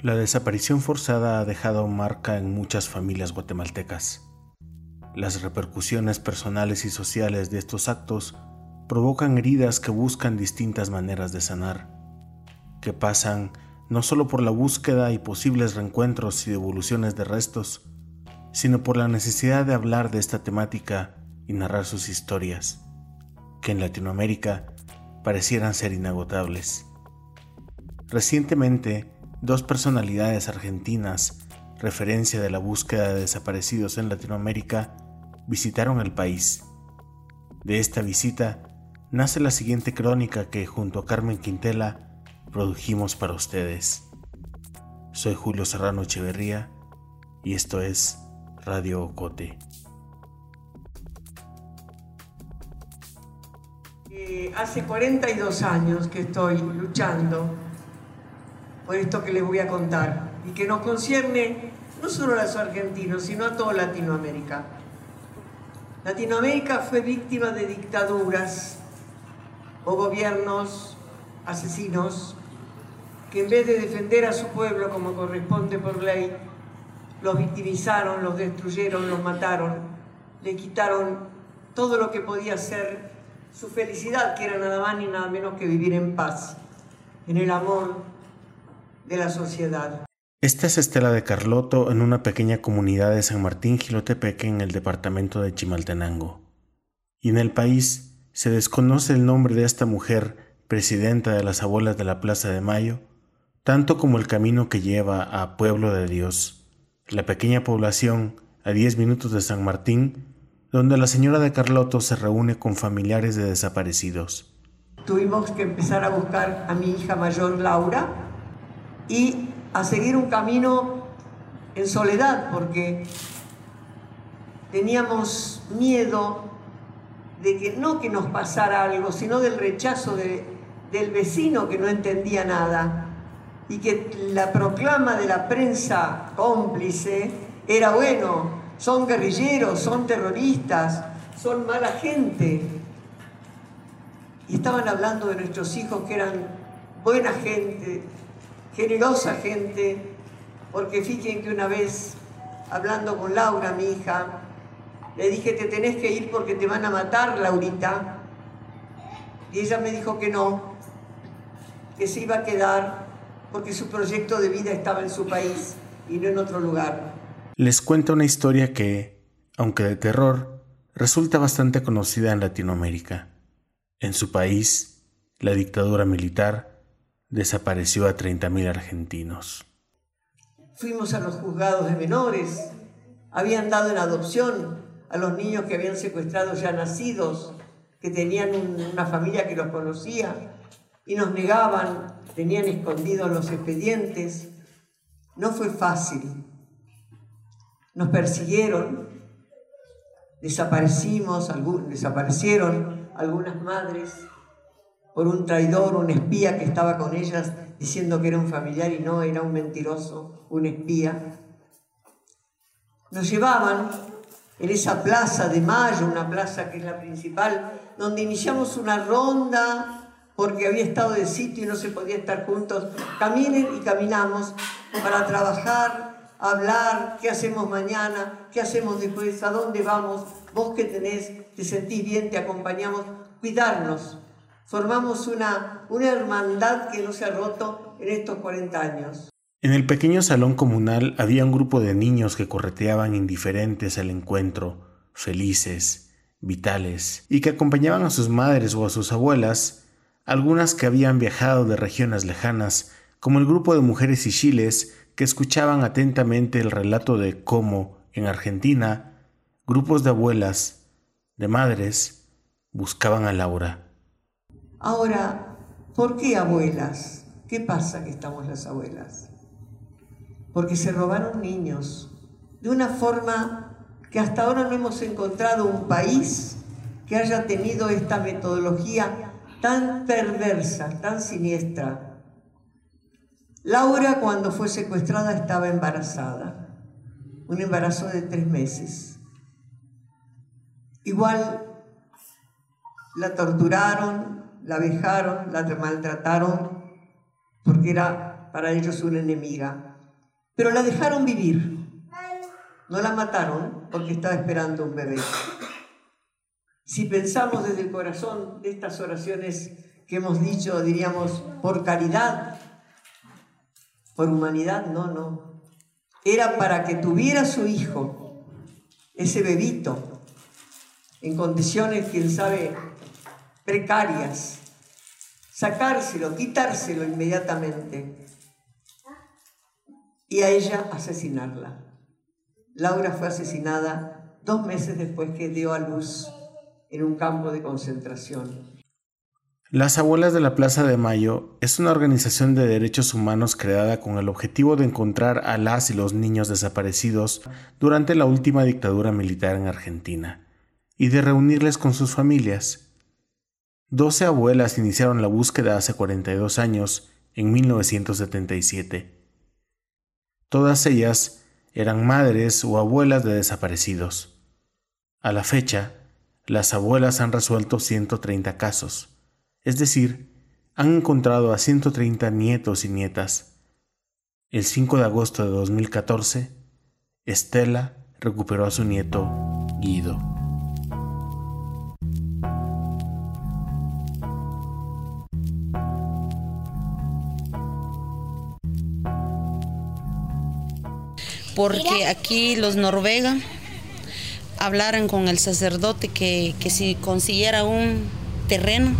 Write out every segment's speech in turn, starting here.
La desaparición forzada ha dejado marca en muchas familias guatemaltecas. Las repercusiones personales y sociales de estos actos provocan heridas que buscan distintas maneras de sanar, que pasan no solo por la búsqueda y posibles reencuentros y devoluciones de restos, sino por la necesidad de hablar de esta temática y narrar sus historias, que en Latinoamérica parecieran ser inagotables. Recientemente, dos personalidades argentinas, referencia de la búsqueda de desaparecidos en Latinoamérica, visitaron el país. De esta visita nace la siguiente crónica que junto a Carmen Quintela produjimos para ustedes. Soy Julio Serrano Echeverría y esto es Radio Ocote. Eh, hace 42 años que estoy luchando por esto que les voy a contar y que nos concierne no solo a los argentinos, sino a toda Latinoamérica. Latinoamérica fue víctima de dictaduras o gobiernos asesinos que en vez de defender a su pueblo como corresponde por ley, los victimizaron, los destruyeron, los mataron, le quitaron todo lo que podía ser su felicidad, que era nada más ni nada menos que vivir en paz, en el amor de la sociedad. Esta es Estela de Carloto en una pequeña comunidad de San Martín Gilotepeque en el departamento de Chimaltenango. Y en el país se desconoce el nombre de esta mujer, presidenta de las abuelas de la Plaza de Mayo, tanto como el camino que lleva a Pueblo de Dios, la pequeña población a 10 minutos de San Martín, donde la señora de Carloto se reúne con familiares de desaparecidos. Tuvimos que empezar a buscar a mi hija mayor Laura, y a seguir un camino en soledad, porque teníamos miedo de que no que nos pasara algo, sino del rechazo del vecino que no entendía nada y que la proclama de la prensa cómplice era bueno, son guerrilleros, son terroristas, son mala gente. Y estaban hablando de nuestros hijos que eran buena gente, generosa gente, porque fíjense que una vez, hablando con Laura, mi hija, le dije, te tenés que ir porque te van a matar, Laurita. Y ella me dijo que no, que se iba a quedar porque su proyecto de vida estaba en su país y no en otro lugar. Les cuento una historia que, aunque de terror, resulta bastante conocida en Latinoamérica. En su país, la dictadura militar desapareció a 30.000 argentinos. Fuimos a los juzgados de menores, habían dado en adopción a los niños que habían secuestrado ya nacidos, que tenían una familia que los conocía, y nos negaban, tenían escondidos los expedientes. No fue fácil. Nos persiguieron, desaparecimos, desaparecieron algunas madres por un traidor, un espía que estaba con ellas diciendo que era un familiar y no, era un mentiroso, un espía. Nos llevaban en esa plaza de Mayo, una plaza que es la principal, donde iniciamos una ronda porque había estado de sitio y no se podía estar juntos. Caminen y caminamos para trabajar, hablar, qué hacemos mañana, qué hacemos después, a dónde vamos, vos que tenés, te sentís bien, te acompañamos, cuidarnos, formamos una, una hermandad que no se ha roto en estos 40 años. En el pequeño salón comunal había un grupo de niños que correteaban indiferentes al encuentro, felices, vitales, y que acompañaban a sus madres o a sus abuelas, algunas que habían viajado de regiones lejanas, como el grupo de mujeres y chiles que escuchaban atentamente el relato de cómo, en Argentina, grupos de abuelas, de madres, buscaban a Laura Ahora, ¿por qué abuelas? ¿Qué pasa que estamos las abuelas? Porque se robaron niños de una forma que hasta ahora no hemos encontrado un país que haya tenido esta metodología tan perversa, tan siniestra. Laura cuando fue secuestrada estaba embarazada, un embarazo de tres meses. Igual la torturaron, la vejaron, la maltrataron, porque era para ellos una enemiga. Pero la dejaron vivir. No la mataron porque estaba esperando un bebé. Si pensamos desde el corazón de estas oraciones que hemos dicho, diríamos, por caridad, por humanidad, no, no. Era para que tuviera su hijo, ese bebito, en condiciones, quién sabe, precarias, sacárselo, quitárselo inmediatamente y a ella asesinarla. Laura fue asesinada dos meses después que dio a luz en un campo de concentración. Las Abuelas de la Plaza de Mayo es una organización de derechos humanos creada con el objetivo de encontrar a las y los niños desaparecidos durante la última dictadura militar en Argentina y de reunirles con sus familias. Doce abuelas iniciaron la búsqueda hace 42 años, en 1977. Todas ellas eran madres o abuelas de desaparecidos. A la fecha, las abuelas han resuelto 130 casos, es decir, han encontrado a 130 nietos y nietas. El 5 de agosto de 2014, Estela recuperó a su nieto Guido. Porque aquí los noruega hablaron con el sacerdote que, que si consiguiera un terreno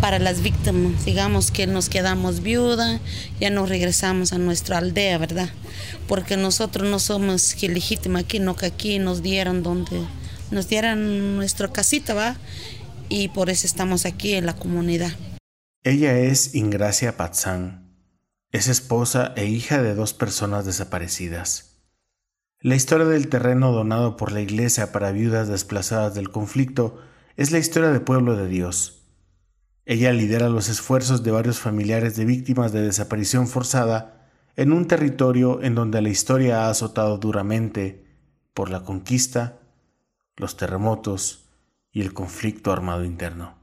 para las víctimas, digamos que nos quedamos viuda, ya nos regresamos a nuestra aldea, ¿verdad? Porque nosotros no somos legítimos aquí, no que aquí nos dieran donde nos dieran nuestra casita, ¿va? Y por eso estamos aquí en la comunidad. Ella es Ingracia Patzán. Es esposa e hija de dos personas desaparecidas. La historia del terreno donado por la Iglesia para viudas desplazadas del conflicto es la historia del pueblo de Dios. Ella lidera los esfuerzos de varios familiares de víctimas de desaparición forzada en un territorio en donde la historia ha azotado duramente por la conquista, los terremotos y el conflicto armado interno.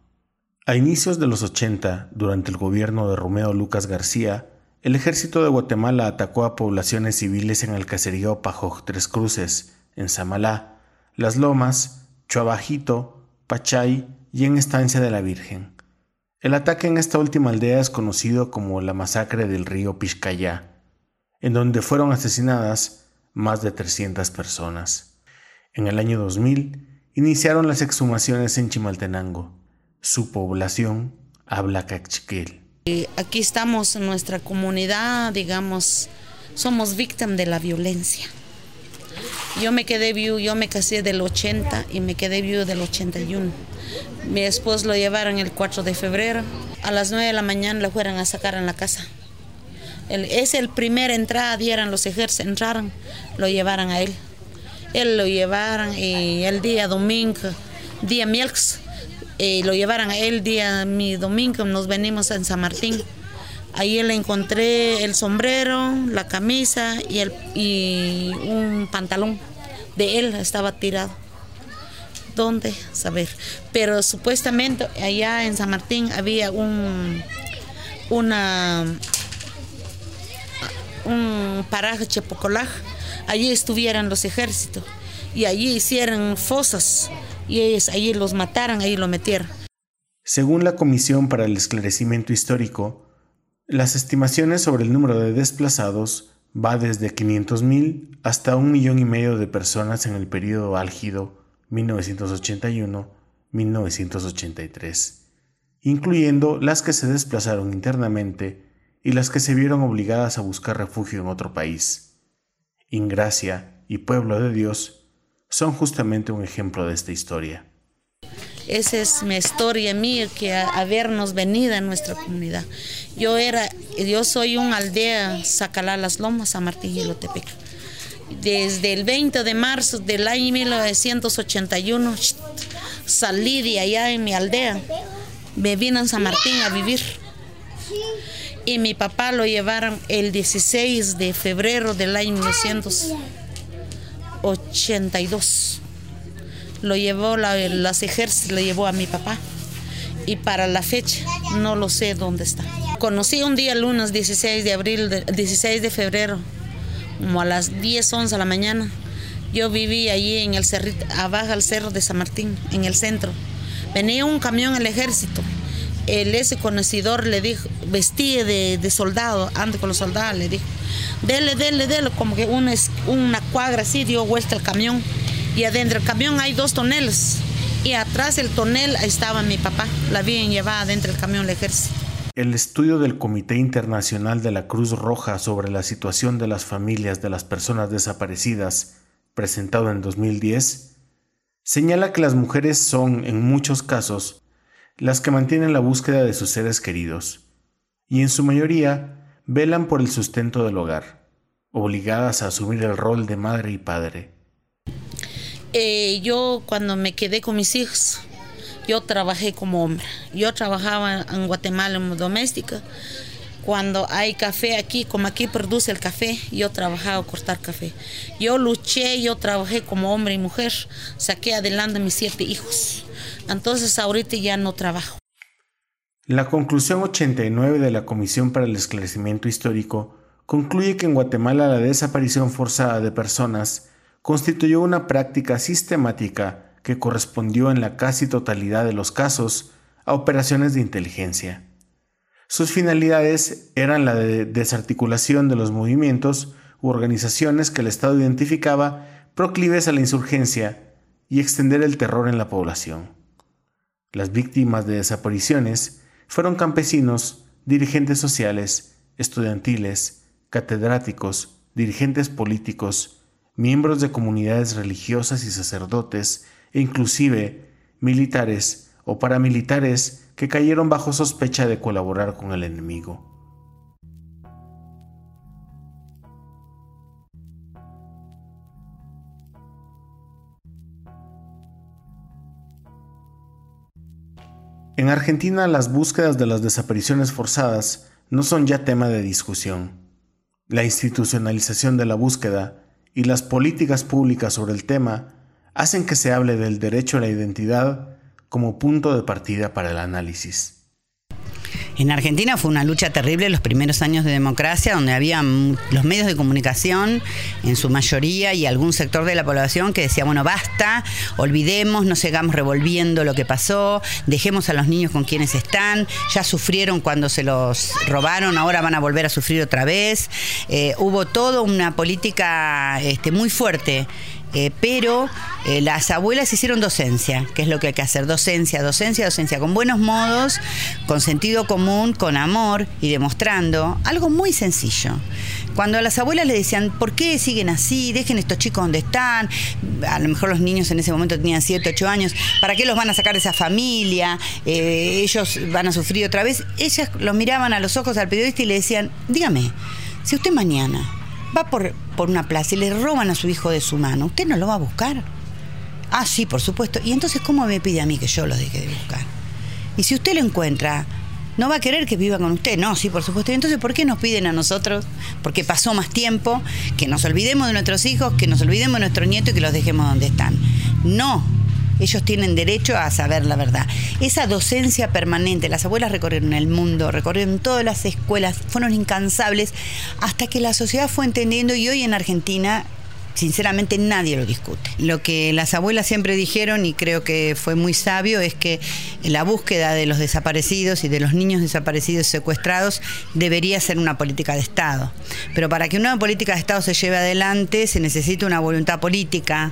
A inicios de los 80, durante el gobierno de Romeo Lucas García, el ejército de Guatemala atacó a poblaciones civiles en el caserío Pajoj Tres Cruces, en Samalá, Las Lomas, Chuabajito, Pachay y en Estancia de la Virgen. El ataque en esta última aldea es conocido como la masacre del río Pishcayá, en donde fueron asesinadas más de 300 personas. En el año 2000 iniciaron las exhumaciones en Chimaltenango. Su población habla cachiquel. Aquí estamos en nuestra comunidad, digamos, somos víctimas de la violencia. Yo me quedé viudo, yo me casé del 80 y me quedé viudo del 81. Mi esposo lo llevaron el 4 de febrero. A las 9 de la mañana lo fueron a sacar en la casa. es el primer entrada, dieran los ejércitos, entraron, lo llevaron a él. Él lo llevaron y el día domingo, día miércoles, y lo llevaron a él día mi domingo, nos venimos en San Martín. Ahí le encontré el sombrero, la camisa y, el, y un pantalón de él estaba tirado. ¿Dónde? Saber. Pero supuestamente allá en San Martín había un una un paraje Chepocolaj. Allí estuvieran los ejércitos y allí hicieron fosas y ellos ahí los mataron, ahí lo metieron. Según la Comisión para el Esclarecimiento Histórico, las estimaciones sobre el número de desplazados va desde 500.000 hasta un millón y medio de personas en el periodo álgido 1981-1983, incluyendo las que se desplazaron internamente y las que se vieron obligadas a buscar refugio en otro país. Ingracia y Pueblo de Dios son justamente un ejemplo de esta historia. Esa es mi historia mía que habernos venido a nuestra comunidad. Yo era, yo soy un aldea Sacalá Las Lomas, San Martín y Lotepec. Desde el 20 de marzo del año 1981 salí de allá en mi aldea. Me vine a San Martín a vivir. Y mi papá lo llevaron el 16 de febrero del año 1981 82. Lo llevó, la, las ejércitos lo llevó a mi papá. Y para la fecha no lo sé dónde está. Conocí un día lunes 16 de abril, 16 de febrero, como a las 10, 11 de la mañana. Yo viví allí en el cerrito, abajo del cerro de San Martín, en el centro. Venía un camión del ejército. El ese conocedor le dijo, vestía de, de soldado, ande con los soldados, le dijo, dele, dele, dele, como que una, una cuadra así dio vuelta el camión. Y adentro del camión hay dos toneles. Y atrás del tonel estaba mi papá, la habían llevado dentro del camión del ejército. El estudio del Comité Internacional de la Cruz Roja sobre la situación de las familias de las personas desaparecidas, presentado en 2010, señala que las mujeres son, en muchos casos, las que mantienen la búsqueda de sus seres queridos, y en su mayoría velan por el sustento del hogar, obligadas a asumir el rol de madre y padre. Eh, yo cuando me quedé con mis hijos, yo trabajé como hombre. Yo trabajaba en Guatemala en doméstica. Cuando hay café aquí, como aquí produce el café, yo trabajaba a cortar café. Yo luché, yo trabajé como hombre y mujer, saqué adelante mis siete hijos. Entonces ahorita ya no trabajo. La conclusión 89 de la Comisión para el Esclarecimiento Histórico concluye que en Guatemala la desaparición forzada de personas constituyó una práctica sistemática que correspondió en la casi totalidad de los casos a operaciones de inteligencia. Sus finalidades eran la de desarticulación de los movimientos u organizaciones que el Estado identificaba proclives a la insurgencia y extender el terror en la población. Las víctimas de desapariciones fueron campesinos, dirigentes sociales, estudiantiles, catedráticos, dirigentes políticos, miembros de comunidades religiosas y sacerdotes, e inclusive militares o paramilitares que cayeron bajo sospecha de colaborar con el enemigo. En Argentina las búsquedas de las desapariciones forzadas no son ya tema de discusión. La institucionalización de la búsqueda y las políticas públicas sobre el tema hacen que se hable del derecho a la identidad como punto de partida para el análisis. En Argentina fue una lucha terrible los primeros años de democracia, donde había los medios de comunicación, en su mayoría, y algún sector de la población que decía, bueno, basta, olvidemos, no sigamos revolviendo lo que pasó, dejemos a los niños con quienes están, ya sufrieron cuando se los robaron, ahora van a volver a sufrir otra vez. Eh, hubo toda una política este, muy fuerte eh, pero eh, las abuelas hicieron docencia, que es lo que hay que hacer, docencia, docencia, docencia, con buenos modos, con sentido común, con amor y demostrando algo muy sencillo. Cuando a las abuelas le decían, ¿por qué siguen así? Dejen estos chicos donde están. A lo mejor los niños en ese momento tenían 7, 8 años. ¿Para qué los van a sacar de esa familia? Eh, ellos van a sufrir otra vez. Ellas los miraban a los ojos al periodista y le decían, dígame, si usted mañana por, por una plaza y le roban a su hijo de su mano, ¿usted no lo va a buscar? Ah, sí, por supuesto. ¿Y entonces cómo me pide a mí que yo lo deje de buscar? Y si usted lo encuentra, no va a querer que viva con usted. No, sí, por supuesto. entonces, ¿por qué nos piden a nosotros? Porque pasó más tiempo, que nos olvidemos de nuestros hijos, que nos olvidemos de nuestros nietos y que los dejemos donde están. No, ellos tienen derecho a saber la verdad. Esa docencia permanente, las abuelas recorrieron el mundo, recorrieron todas las escuelas, fueron incansables hasta que la sociedad fue entendiendo y hoy en Argentina sinceramente nadie lo discute. Lo que las abuelas siempre dijeron, y creo que fue muy sabio, es que la búsqueda de los desaparecidos y de los niños desaparecidos y secuestrados debería ser una política de Estado. Pero para que una política de Estado se lleve adelante se necesita una voluntad política,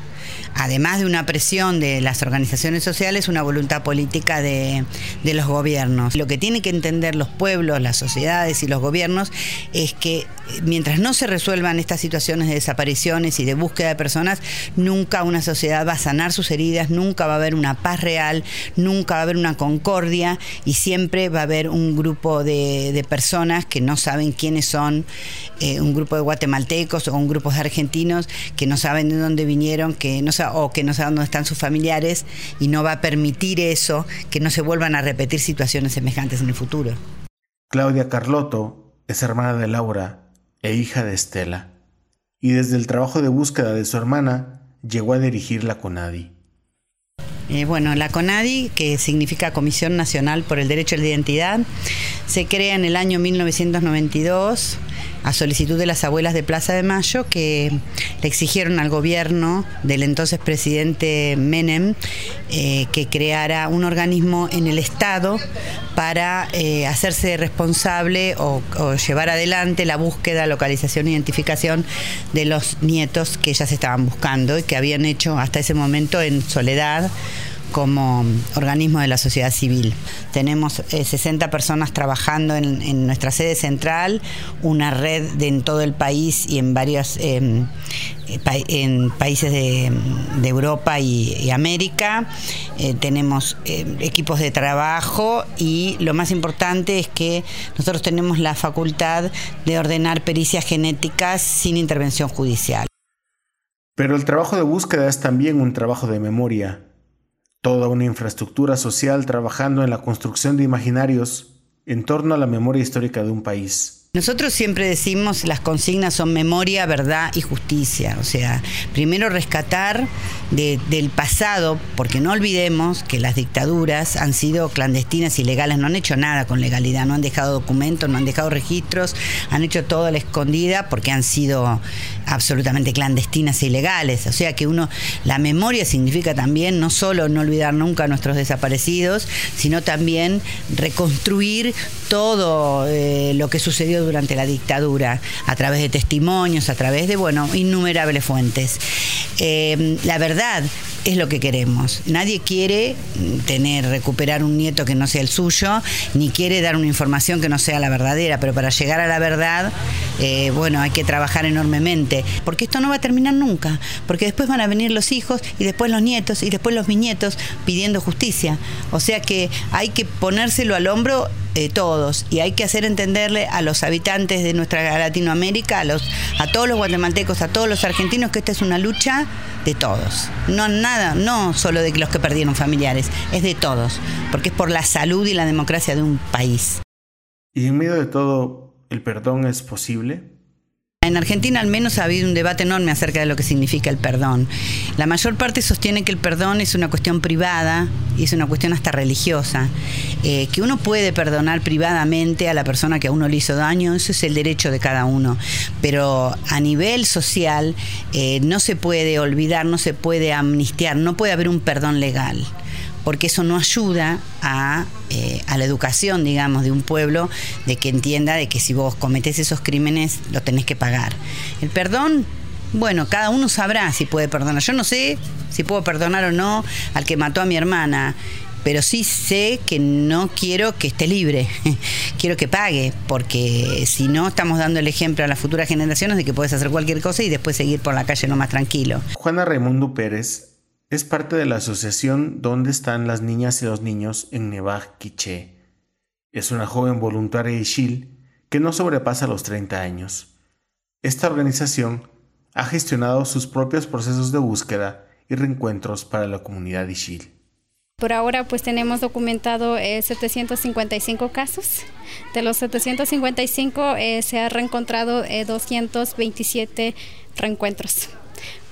además de una presión de las organizaciones sociales, una voluntad política de, de los gobiernos. Lo que tienen que entender los pueblos, las sociedades y los gobiernos es que mientras no se resuelvan estas situaciones de desapariciones y de búsqueda de personas, nunca una sociedad va a sanar sus heridas, nunca va a haber una paz real, nunca va a haber una concordia y siempre va a haber un grupo de, personas que no saben quiénes son, eh, un grupo de guatemaltecos o un grupo de argentinos que no saben de dónde vinieron, que no o que no saben dónde están sus familiares y no va a permitir eso, que no se vuelvan a repetir situaciones semejantes en el futuro. Claudia Carlotto es hermana de Laura e hija de Estela y desde el trabajo de búsqueda de su hermana llegó a dirigir la CONADI. Eh, bueno, la CONADI, que significa Comisión Nacional por el Derecho a la Identidad, se crea en el año 1992 a solicitud de las abuelas de Plaza de Mayo que le exigieron al gobierno del entonces presidente Menem eh, que creara un organismo en el Estado para eh, hacerse responsable o, llevar adelante la búsqueda, localización identificación de los nietos que ellas estaban buscando y que habían hecho hasta ese momento en soledad como organismo de la sociedad civil. Tenemos 60 eh, personas trabajando en, nuestra sede central, una red en todo el país y en varios em, eh, países de, Europa y, América. Eh, tenemos equipos de trabajo y lo más importante es que nosotros tenemos la facultad de ordenar pericias genéticas sin intervención judicial. Pero el trabajo de búsqueda es también un trabajo de memoria toda una infraestructura social trabajando en la construcción de imaginarios en torno a la memoria histórica de un país. Nosotros siempre decimos las consignas son memoria, verdad y justicia. O sea, primero rescatar del pasado, porque no olvidemos que las dictaduras han sido clandestinas, ilegales, no han hecho nada con legalidad, no han dejado documentos, no han dejado registros, han hecho todo a la escondida porque han sido absolutamente clandestinas e ilegales. O sea que uno, la memoria significa también no solo no olvidar nunca a nuestros desaparecidos, sino también reconstruir todo eh, lo que sucedió durante la dictadura, a través de testimonios, a través de, bueno, innumerables fuentes. Eh, la verdad es lo que queremos. Nadie quiere tener, recuperar un nieto que no sea el suyo, ni quiere dar una información que no sea la verdadera, pero para llegar a la verdad, eh, bueno, hay que trabajar enormemente, porque esto no va a terminar nunca, porque después van a venir los hijos y después los nietos y después los bisnietos pidiendo justicia. O sea que hay que ponérselo al hombro todos y hay que hacer entenderle a los habitantes de nuestra Latinoamérica, a, los, a todos los guatemaltecos, a todos los argentinos que esta es una lucha de todos. No nada, no solo de los que perdieron familiares, es de todos, porque es por la salud y la democracia de un país. Y en medio de todo, ¿el perdón es posible? En Argentina al menos ha habido un debate enorme acerca de lo que significa el perdón. La mayor parte sostiene que el perdón es una cuestión privada y es una cuestión hasta religiosa, eh, que uno puede perdonar privadamente a la persona que a uno le hizo daño, eso es el derecho de cada uno, pero a nivel social eh, no se puede olvidar, no se puede amnistiar, no puede haber un perdón legal porque eso no ayuda eh, a, la educación, digamos, de un pueblo, de que entienda de que si vos cometés esos crímenes, lo tenés que pagar. El perdón, bueno, cada uno sabrá si puede perdonar. Yo no sé si puedo perdonar o no al que mató a mi hermana, pero sí sé que no quiero que esté libre, quiero que pague, porque si no estamos dando el ejemplo a las futuras generaciones de que puedes hacer cualquier cosa y después seguir por la calle no más tranquilo. Juana Raimundo Pérez es parte de la asociación Donde están las niñas y los niños en Nevaj Quiché. Es una joven voluntaria Ishil que no sobrepasa los 30 años. Esta organización ha gestionado sus propios procesos de búsqueda y reencuentros para la comunidad Ishil. Por ahora pues tenemos documentado 755 eh, casos. De los 755 eh, se han reencontrado 227 eh, reencuentros.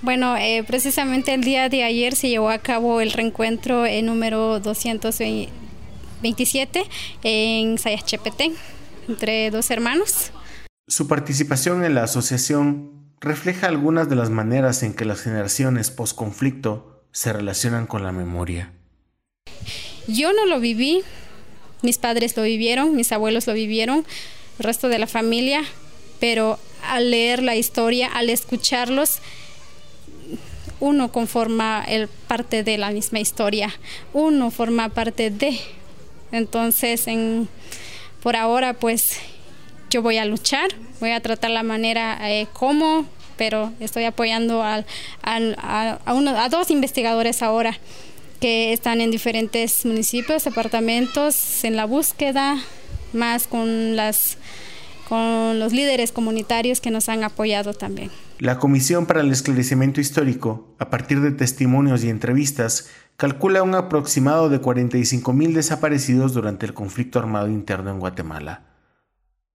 Bueno, eh, precisamente el día de ayer se llevó a cabo el reencuentro en número 227 en Sayachepetén, entre dos hermanos. Su participación en la asociación refleja algunas de las maneras en que las generaciones post-conflicto se relacionan con la memoria. Yo no lo viví, mis padres lo vivieron, mis abuelos lo vivieron, el resto de la familia, pero al leer la historia, al escucharlos, uno conforma el parte de la misma historia, uno forma parte de. Entonces, en, por ahora, pues yo voy a luchar, voy a tratar la manera eh, como, pero estoy apoyando a, a dos investigadores ahora que están en diferentes municipios, departamentos, en la búsqueda, más con las con los líderes comunitarios que nos han apoyado también. La Comisión para el Esclarecimiento Histórico, a partir de testimonios y entrevistas, calcula un aproximado de 45.000 desaparecidos durante el conflicto armado interno en Guatemala.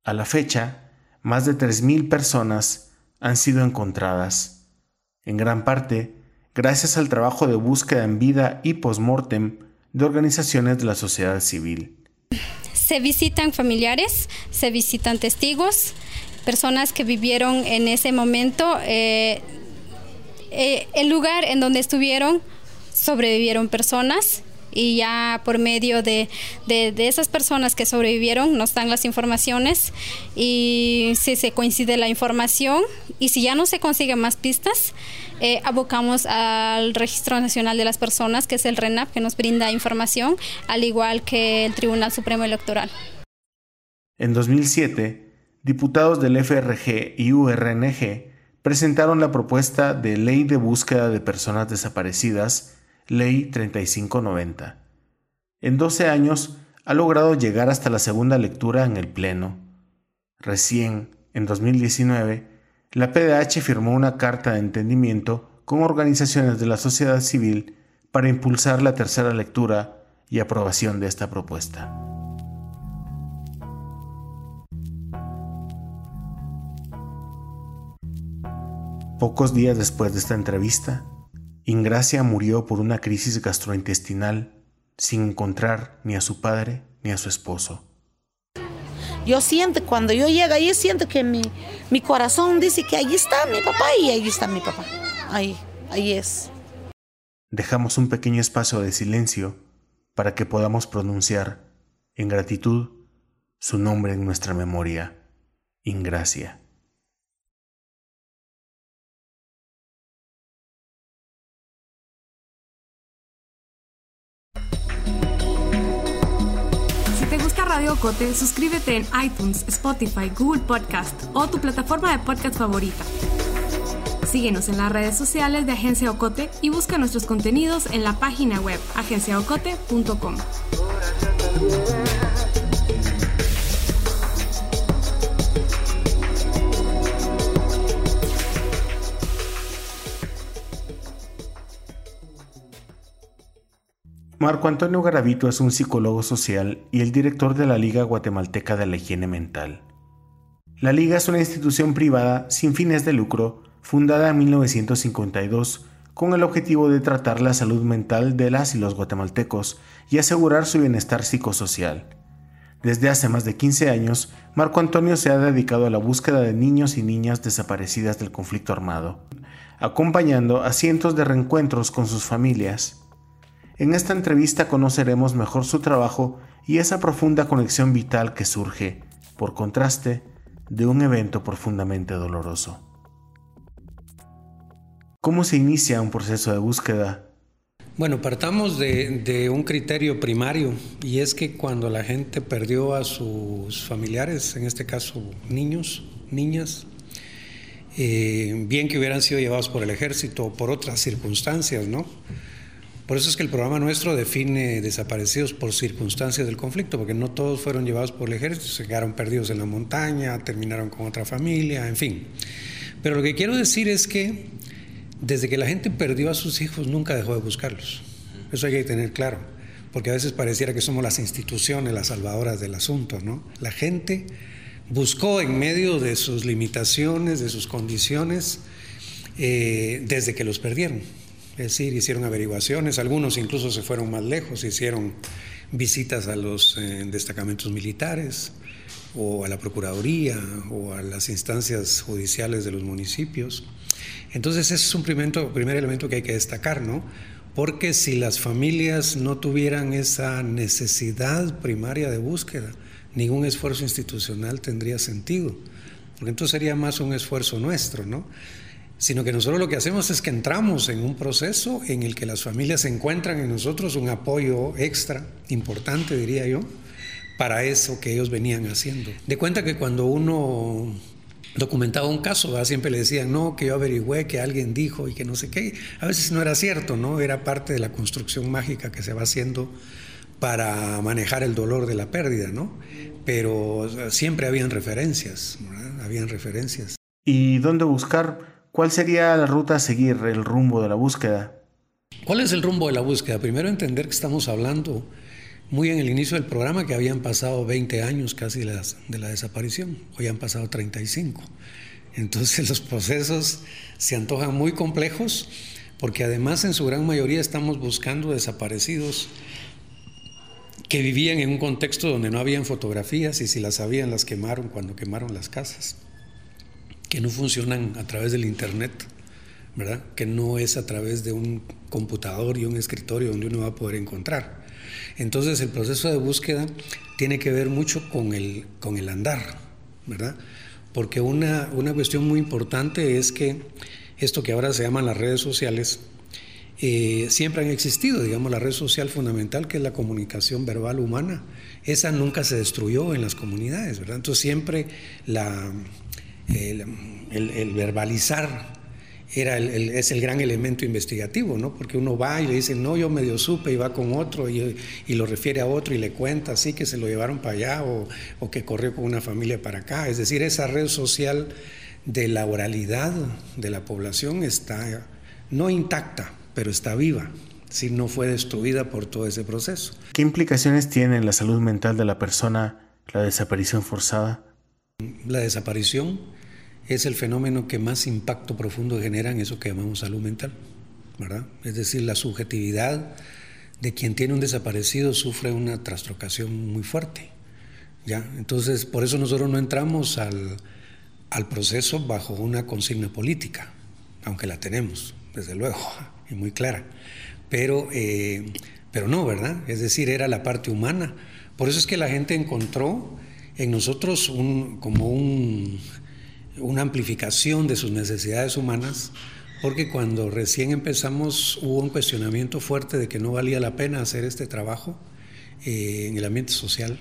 A la fecha, más de 3.000 personas han sido encontradas, en gran parte gracias al trabajo de búsqueda en vida y postmortem de organizaciones de la sociedad civil. Se visitan familiares, se visitan testigos, personas que vivieron en ese momento. Eh, eh, el lugar en donde estuvieron sobrevivieron personas y ya por medio de, esas personas que sobrevivieron nos dan las informaciones y si se coincide la información y si ya no se consiguen más pistas, eh, abocamos al Registro Nacional de las Personas, que es el RENAP, que nos brinda información, al igual que el Tribunal Supremo Electoral. En 2007, diputados del FRG y URNG presentaron la propuesta de Ley de Búsqueda de Personas Desaparecidas, Ley 3590. En 12 años ha logrado llegar hasta la segunda lectura en el Pleno. Recién, en 2019, la PDH firmó una carta de entendimiento con organizaciones de la sociedad civil para impulsar la tercera lectura y aprobación de esta propuesta. Pocos días después de esta entrevista, Ingracia murió por una crisis gastrointestinal sin encontrar ni a su padre ni a su esposo. Yo siento, cuando yo llego ahí, siento que mi, mi corazón dice que ahí está mi papá y ahí está mi papá. Ahí, ahí es. Dejamos un pequeño espacio de silencio para que podamos pronunciar, en gratitud, su nombre en nuestra memoria, Ingracia. Ocote, suscríbete en iTunes, Spotify, Google Podcast o tu plataforma de podcast favorita. Síguenos en las redes sociales de Agencia Ocote y busca nuestros contenidos en la página web agenciaocote.com. Marco Antonio Garavito es un psicólogo social y el director de la Liga Guatemalteca de la Higiene Mental. La Liga es una institución privada sin fines de lucro fundada en 1952 con el objetivo de tratar la salud mental de las y los guatemaltecos y asegurar su bienestar psicosocial. Desde hace más de 15 años, Marco Antonio se ha dedicado a la búsqueda de niños y niñas desaparecidas del conflicto armado, acompañando a cientos de reencuentros con sus familias. En esta entrevista conoceremos mejor su trabajo y esa profunda conexión vital que surge, por contraste, de un evento profundamente doloroso. ¿Cómo se inicia un proceso de búsqueda? Bueno, partamos de, un criterio primario y es que cuando la gente perdió a sus familiares, en este caso niños, niñas, eh, bien que hubieran sido llevados por el ejército o por otras circunstancias, ¿no? Por eso es que el programa nuestro define desaparecidos por circunstancias del conflicto, porque no todos fueron llevados por el ejército, se quedaron perdidos en la montaña, terminaron con otra familia, en fin. Pero lo que quiero decir es que desde que la gente perdió a sus hijos nunca dejó de buscarlos. Eso hay que tener claro, porque a veces pareciera que somos las instituciones las salvadoras del asunto, ¿no? La gente buscó en medio de sus limitaciones, de sus condiciones, eh, desde que los perdieron. Es decir, hicieron averiguaciones, algunos incluso se fueron más lejos, hicieron visitas a los eh, destacamentos militares o a la Procuraduría o a las instancias judiciales de los municipios. Entonces ese es un primer, primer elemento que hay que destacar, ¿no? Porque si las familias no tuvieran esa necesidad primaria de búsqueda, ningún esfuerzo institucional tendría sentido, porque entonces sería más un esfuerzo nuestro, ¿no? Sino que nosotros lo que hacemos es que entramos en un proceso en el que las familias encuentran en nosotros un apoyo extra, importante diría yo, para eso que ellos venían haciendo. De cuenta que cuando uno documentaba un caso, siempre le decían, no, que yo averigüé, que alguien dijo y que no sé qué. A veces no era cierto, ¿no? Era parte de la construcción mágica que se va haciendo para manejar el dolor de la pérdida, ¿no? Pero siempre habían referencias, Habían referencias. ¿Y dónde buscar ¿Cuál sería la ruta a seguir, el rumbo de la búsqueda? ¿Cuál es el rumbo de la búsqueda? Primero entender que estamos hablando muy en el inicio del programa que habían pasado 20 años casi de la, de la desaparición, hoy han pasado 35. Entonces los procesos se antojan muy complejos, porque además en su gran mayoría estamos buscando desaparecidos que vivían en un contexto donde no habían fotografías y si las habían las quemaron cuando quemaron las casas, que no funcionan a través del Internet, ¿verdad? que no es a través de un computador y un escritorio donde uno va a poder encontrar. Entonces el proceso de búsqueda tiene que ver mucho con el, con el andar, ¿verdad? Porque una, una cuestión muy importante es que esto que ahora se llaman las redes sociales, eh, siempre han existido, digamos, la red social fundamental que es la comunicación verbal humana. Esa nunca se destruyó en las comunidades, ¿verdad? Entonces siempre la, el, verbalizar era es el gran elemento investigativo, ¿no? Porque uno va y le dice, no, yo medio supe y va con otro y, y lo refiere a otro y le cuenta así que se lo llevaron para allá o, o, que corrió con una familia para acá. Es decir, esa red social de la oralidad de la población está no intacta, pero está viva, si no fue destruida por todo ese proceso. ¿Qué implicaciones tiene en la salud mental de la persona la desaparición forzada? La desaparición es el fenómeno que más impacto profundo genera en eso que llamamos salud mental, ¿verdad? Es decir, la subjetividad de quien tiene un desaparecido sufre una trastrocación muy fuerte, ¿ya? Entonces, por eso nosotros no entramos al, al proceso bajo una consigna política, aunque la tenemos, desde luego y muy clara. Pero, eh, pero no, ¿verdad? Es decir, era la parte humana. Por eso es que la gente encontró en nosotros un, como un, una amplificación de sus necesidades humanas, porque cuando recién empezamos hubo un cuestionamiento fuerte de que no valía la pena hacer este trabajo eh, en el ambiente social,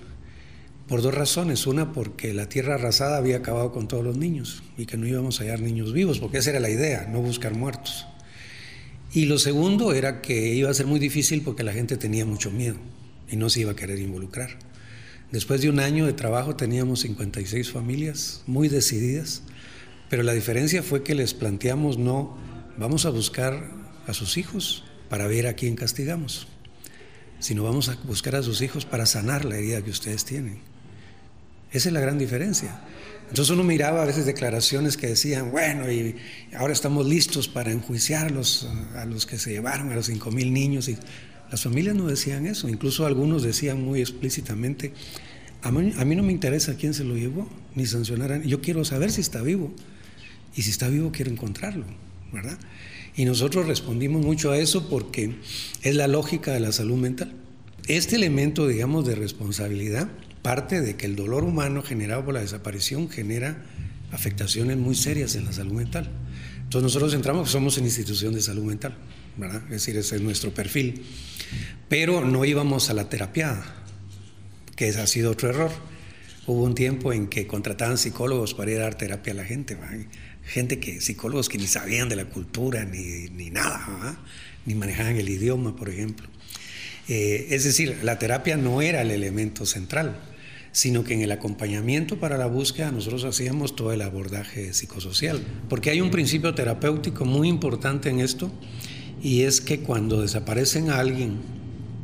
por dos razones. Una, porque la tierra arrasada había acabado con todos los niños y que no íbamos a hallar niños vivos, porque esa era la idea, no buscar muertos. Y lo segundo era que iba a ser muy difícil porque la gente tenía mucho miedo y no se iba a querer involucrar. Después de un año de trabajo teníamos 56 familias muy decididas, pero la diferencia fue que les planteamos no, vamos a buscar a sus hijos para ver a quién castigamos, sino vamos a buscar a sus hijos para sanar la herida que ustedes tienen. Esa es la gran diferencia. Entonces uno miraba a veces declaraciones que decían, bueno, y ahora estamos listos para enjuiciarlos a los que se llevaron a los 5.000 niños. Y las familias no decían eso, incluso algunos decían muy explícitamente, a mí, no me interesa quién se lo llevó, ni sancionar, yo quiero saber si está vivo. Y si está vivo quiero encontrarlo, ¿verdad? Y nosotros respondimos mucho a eso porque es la lógica de la salud mental. Este elemento, digamos, de responsabilidad parte de que el dolor humano generado por la desaparición genera afectaciones muy serias en la salud mental. Entonces nosotros entramos, somos en institución de salud mental, ¿verdad? Es decir, ese es nuestro perfil. Pero no íbamos a la terapia, que ha sido otro error. Hubo un tiempo en que contrataban psicólogos para ir a dar terapia a la gente, gente que, psicólogos que ni sabían de la cultura ni, ni nada, ni manejaban el idioma, por ejemplo. Eh, es decir, la terapia no era el elemento central sino que en el acompañamiento para la búsqueda nosotros hacíamos todo el abordaje psicosocial, porque hay un principio terapéutico muy importante en esto, y es que cuando desaparecen a alguien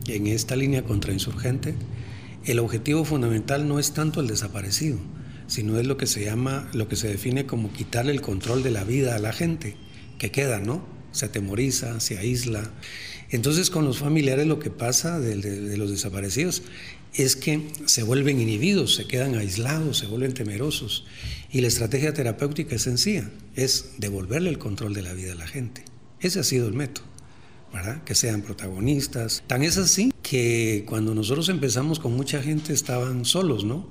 en esta línea contrainsurgente, el objetivo fundamental no es tanto el desaparecido, sino es lo que se llama, lo que se define como quitarle el control de la vida a la gente que queda, ¿no? Se atemoriza, se aísla. Entonces con los familiares lo que pasa de los desaparecidos es que se vuelven inhibidos, se quedan aislados, se vuelven temerosos. Y la estrategia terapéutica es sencilla, es devolverle el control de la vida a la gente. Ese ha sido el método, ¿verdad? Que sean protagonistas. Tan es así que cuando nosotros empezamos con mucha gente estaban solos, ¿no?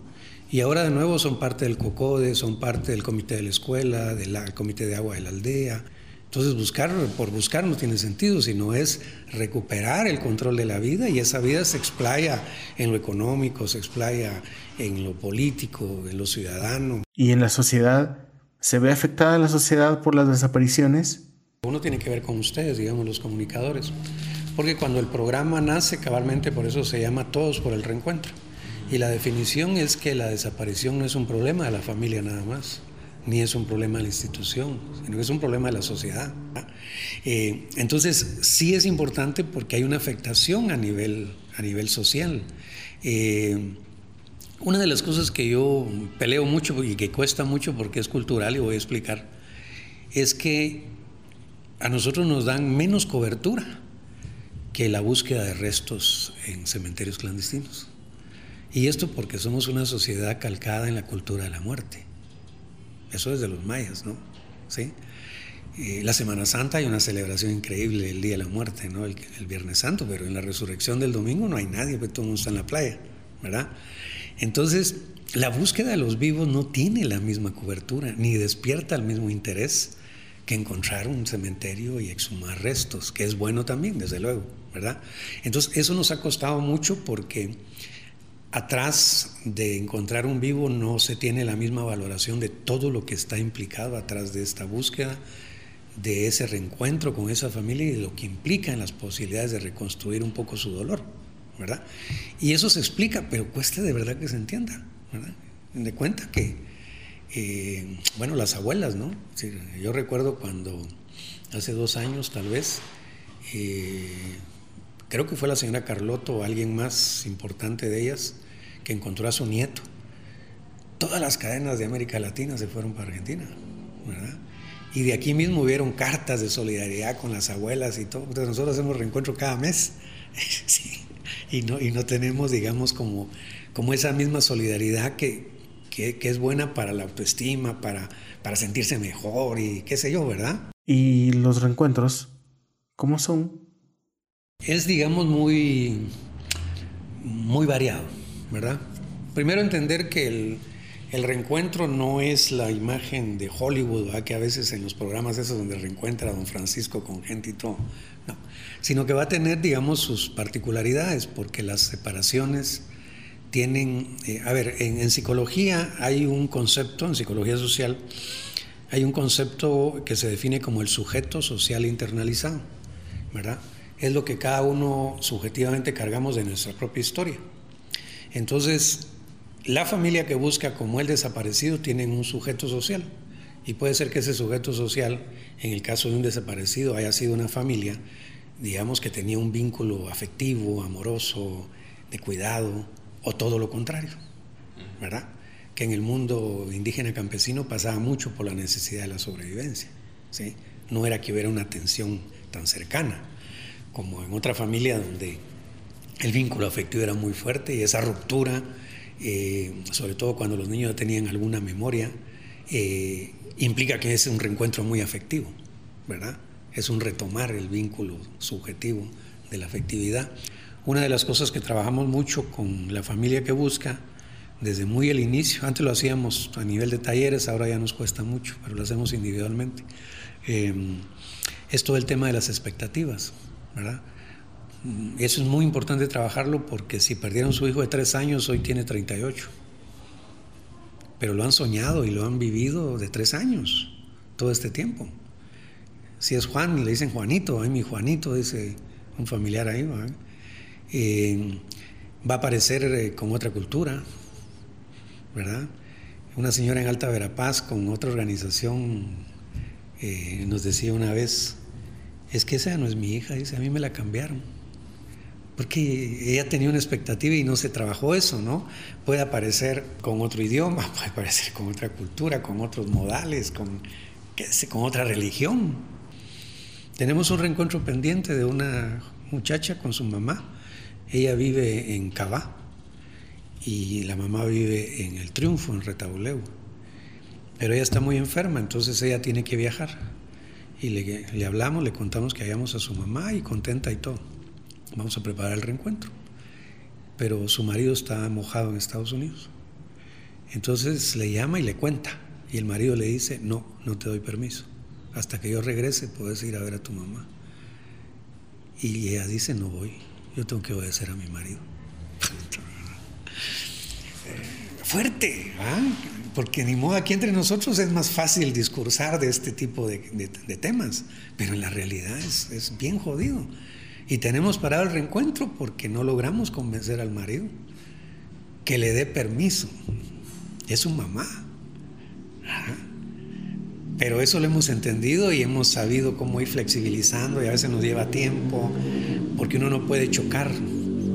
Y ahora de nuevo son parte del COCODE, son parte del comité de la escuela, del comité de agua de la aldea. Entonces buscar por buscar no tiene sentido, sino es recuperar el control de la vida y esa vida se explaya en lo económico, se explaya en lo político, en lo ciudadano. ¿Y en la sociedad? ¿Se ve afectada la sociedad por las desapariciones? Uno tiene que ver con ustedes, digamos, los comunicadores, porque cuando el programa nace, cabalmente por eso se llama Todos por el Reencuentro. Y la definición es que la desaparición no es un problema de la familia nada más ni es un problema de la institución, sino que es un problema de la sociedad. Eh, entonces, sí es importante porque hay una afectación a nivel, a nivel social. Eh, una de las cosas que yo peleo mucho y que cuesta mucho porque es cultural, y voy a explicar, es que a nosotros nos dan menos cobertura que la búsqueda de restos en cementerios clandestinos. Y esto porque somos una sociedad calcada en la cultura de la muerte. Eso es de los mayas, ¿no? ¿Sí? la Semana Santa hay una celebración increíble, el Día de la Muerte, ¿no? El, Viernes Santo, pero en la resurrección del domingo no hay nadie, porque todo el mundo está en la playa, ¿verdad? Entonces, la búsqueda de los vivos no tiene la misma cobertura, ni despierta el mismo interés que encontrar un cementerio y exhumar restos, que es bueno también, desde luego, ¿verdad? Entonces, eso nos ha costado mucho porque atrás de encontrar un vivo no se tiene la misma valoración de todo lo que está implicado atrás de esta búsqueda de ese reencuentro con esa familia y lo que implica en las posibilidades de reconstruir un poco su dolor, ¿verdad? Y eso se explica, pero cuesta de verdad que se entienda, ¿verdad? De cuenta que, eh, bueno, las abuelas, ¿no? yo recuerdo cuando hace dos años tal vez, eh, creo que fue la señora Carlotto o alguien más importante de ellas, que encontró a su nieto. Todas las cadenas de América Latina se fueron para Argentina, ¿verdad? Y de aquí mismo hubieron cartas de solidaridad con las abuelas y todo. Nosotros hacemos reencuentro cada mes. Y, no, y no tenemos, digamos, como, como esa misma solidaridad que, que, es buena para la autoestima, para, para sentirse mejor y qué sé yo, ¿verdad? ¿Y los reencuentros? ¿Cómo son? Es, digamos, muy, muy variado, ¿verdad? Primero entender que el, el reencuentro no es la imagen de Hollywood, que a veces en los programas esos donde reencuentra a don Francisco con gente y todo, no, sino que va a tener, digamos, sus particularidades, porque las separaciones tienen, eh, a ver, en, psicología hay un concepto, en psicología social, hay un concepto que se define como el sujeto social internalizado, ¿verdad? Es lo que cada uno subjetivamente cargamos de nuestra propia historia. Entonces, la familia que busca como el desaparecido tiene un sujeto social y puede ser que ese sujeto social, en el caso de un desaparecido, haya sido una familia, digamos que tenía un vínculo afectivo, amoroso, de cuidado, o todo lo contrario, ¿verdad? Que en el mundo indígena campesino pasaba mucho por la necesidad de la sobrevivencia, ¿sí? No era que hubiera una tensión tan cercana como en otra familia donde el vínculo afectivo era muy fuerte y esa ruptura eh, sobre todo cuando los niños tenían alguna memoria, eh, implica que es un reencuentro muy afectivo, ¿verdad? Es un retomar el vínculo subjetivo de la afectividad. Una de las cosas que trabajamos mucho con la familia que busca, desde muy el inicio, antes lo hacíamos a nivel de talleres, ahora ya nos cuesta mucho, pero lo hacemos individualmente, eh, es todo el tema de las expectativas, ¿verdad? Mm, eso es muy importante trabajarlo porque si perdieron su hijo de tres años, hoy tiene 38. Pero lo han soñado y lo han vivido de tres años, todo este tiempo. Si es Juan, le dicen Juanito, ay mi Juanito, dice un familiar ahí, ¿va? Eh, va a aparecer eh, con otra cultura, ¿verdad? Una señora en Alta Verapaz con otra organización eh, nos decía una vez, es que esa no es mi hija, dice, a mí me la cambiaron porque ella tenía una expectativa y no se trabajó eso, ¿no? Puede aparecer con otro idioma, puede aparecer con otra cultura, con otros modales, con, con otra religión. Tenemos un reencuentro pendiente de una muchacha con su mamá. Ella vive en Cabá y la mamá vive en El Triunfo, en Retauleu. Pero ella está muy enferma, entonces ella tiene que viajar. Y le, le hablamos, le contamos que hallamos a su mamá y contenta y todo vamos a preparar el reencuentro. Pero su marido está mojado en Estados Unidos. Entonces le llama y le cuenta. Y el marido le dice, no, no te doy permiso. Hasta que yo regrese puedes ir a ver a tu mamá. Y ella dice, no voy, yo tengo que obedecer a mi marido. Fuerte, ¿ah? porque ni modo aquí entre nosotros es más fácil discursar de este tipo de, temas, pero en la realidad es, bien jodido. Y tenemos parado el reencuentro porque no logramos convencer al marido que le dé permiso. Es su mamá. Pero eso lo hemos entendido y hemos sabido cómo ir flexibilizando y a veces nos lleva tiempo porque uno no puede chocar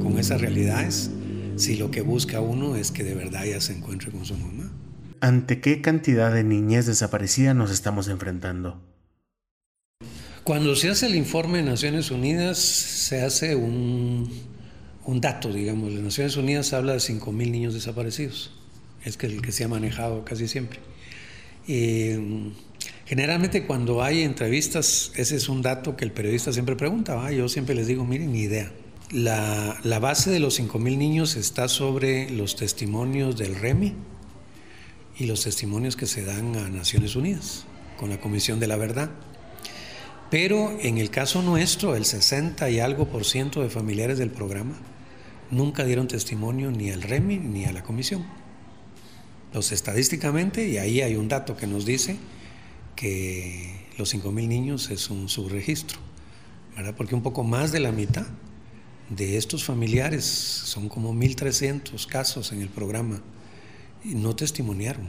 con esas realidades si lo que busca uno es que de verdad ya se encuentre con su mamá. ¿Ante qué cantidad de niñez desaparecida nos estamos enfrentando? Cuando se hace el informe de Naciones Unidas, se hace un, un dato, digamos. De Naciones Unidas habla de 5.000 niños desaparecidos. Es que el que se ha manejado casi siempre. Eh, generalmente cuando hay entrevistas, ese es un dato que el periodista siempre pregunta. Ah, yo siempre les digo, miren, ni idea. La, la base de los 5.000 niños está sobre los testimonios del REMI y los testimonios que se dan a Naciones Unidas con la Comisión de la Verdad. Pero en el caso nuestro, el 60 y algo por ciento de familiares del programa nunca dieron testimonio ni al REMI ni a la comisión. Entonces, estadísticamente, y ahí hay un dato que nos dice que los 5.000 niños es un subregistro, ¿verdad? Porque un poco más de la mitad de estos familiares, son como 1.300 casos en el programa, y no testimoniaron.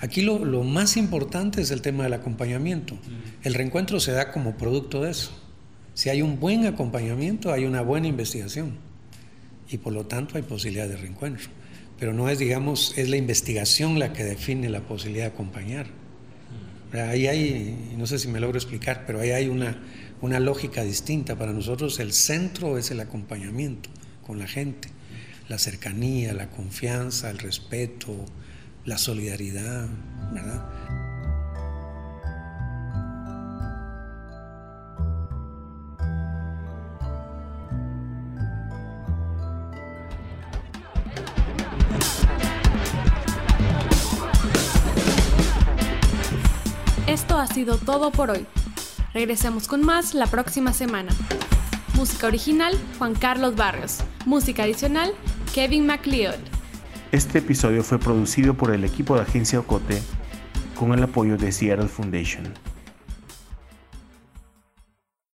Aquí lo, más importante es el tema del acompañamiento. El reencuentro se da como producto de eso. Si hay un buen acompañamiento, hay una buena investigación y por lo tanto hay posibilidad de reencuentro. Pero no es, digamos, es la investigación la que define la posibilidad de acompañar. Ahí hay, no sé si me logro explicar, pero ahí hay una, una lógica distinta. Para nosotros el centro es el acompañamiento con la gente, la cercanía, la confianza, el respeto, la solidaridad, ¿verdad? Ha sido todo por hoy. Regresemos con más la próxima semana. Música original, Juan Carlos Barrios. Música adicional, Kevin MacLeod. Este episodio fue producido por el equipo de Agencia Ocote con el apoyo de Seattle Foundation.